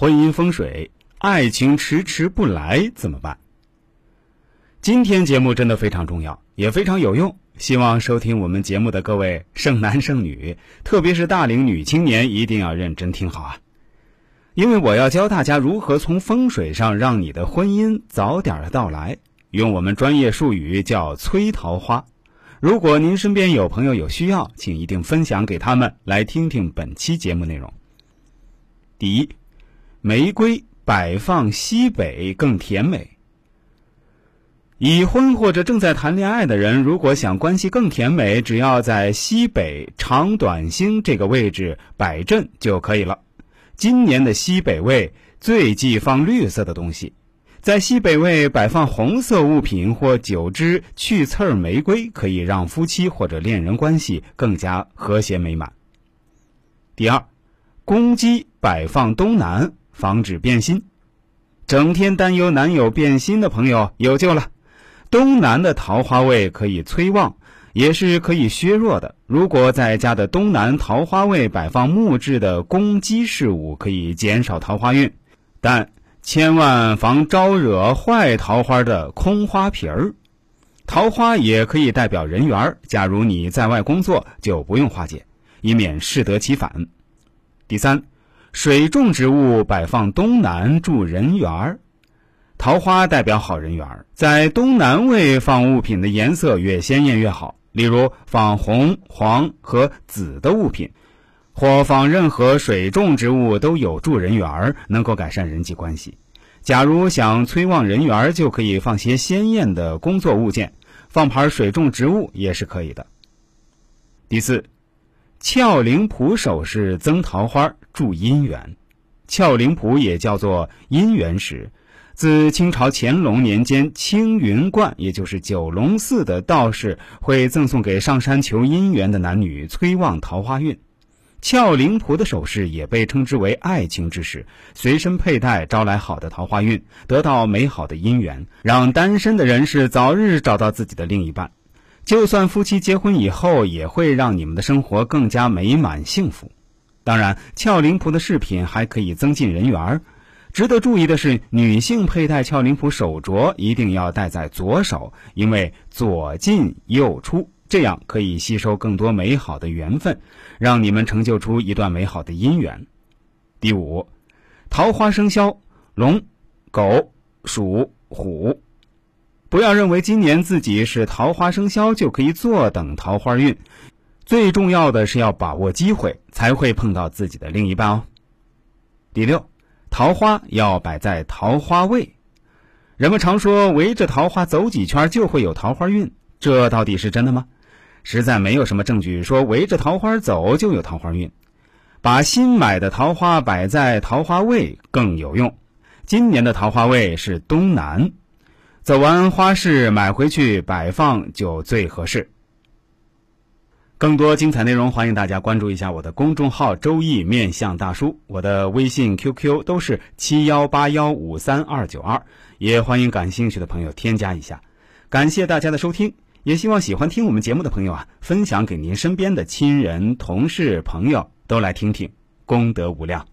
婚姻风水，爱情迟迟不来怎么办？今天节目真的非常重要，也非常有用。希望收听我们节目的各位剩男剩女，特别是大龄女青年，一定要认真听好啊！因为我要教大家如何从风水上让你的婚姻早点的到来，用我们专业术语叫催桃花。如果您身边有朋友有需要，请一定分享给他们来听听本期节目内容。第一。玫瑰摆放西北更甜美。已婚或者正在谈恋爱的人，如果想关系更甜美，只要在西北长短星这个位置摆阵就可以了。今年的西北位最忌放绿色的东西，在西北位摆放红色物品或九支去刺儿玫瑰，可以让夫妻或者恋人关系更加和谐美满。第二，公鸡摆放东南。防止变心，整天担忧男友变心的朋友有救了。东南的桃花位可以催旺，也是可以削弱的。如果在家的东南桃花位摆放木质的攻击事物，可以减少桃花运，但千万防招惹坏桃花的空花瓶儿。桃花也可以代表人缘，假如你在外工作，就不用化解，以免适得其反。第三。水种植物摆放东南助人缘儿，桃花代表好人缘儿，在东南位放物品的颜色越鲜艳越好。例如放红、黄和紫的物品，或放任何水种植物都有助人缘儿，能够改善人际关系。假如想催旺人缘儿，就可以放些鲜艳的工作物件，放盘水种植物也是可以的。第四。俏灵谱首饰增桃花助姻缘，俏灵谱也叫做姻缘石，自清朝乾隆年间青云观，也就是九龙寺的道士会赠送给上山求姻缘的男女，催旺桃花运。俏灵谱的首饰也被称之为爱情之石，随身佩戴招来好的桃花运，得到美好的姻缘，让单身的人士早日找到自己的另一半。就算夫妻结婚以后，也会让你们的生活更加美满幸福。当然，俏灵谱的饰品还可以增进人缘儿。值得注意的是，女性佩戴俏灵谱手镯一定要戴在左手，因为左进右出，这样可以吸收更多美好的缘分，让你们成就出一段美好的姻缘。第五，桃花生肖龙、狗、鼠、虎。不要认为今年自己是桃花生肖就可以坐等桃花运，最重要的是要把握机会，才会碰到自己的另一半哦。第六，桃花要摆在桃花位。人们常说围着桃花走几圈就会有桃花运，这到底是真的吗？实在没有什么证据说围着桃花走就有桃花运。把新买的桃花摆在桃花位更有用。今年的桃花位是东南。走完花市买回去摆放就最合适。更多精彩内容，欢迎大家关注一下我的公众号“周易面相大叔”，我的微信、QQ 都是七幺八幺五三二九二，也欢迎感兴趣的朋友添加一下。感谢大家的收听，也希望喜欢听我们节目的朋友啊，分享给您身边的亲人、同事、朋友都来听听，功德无量。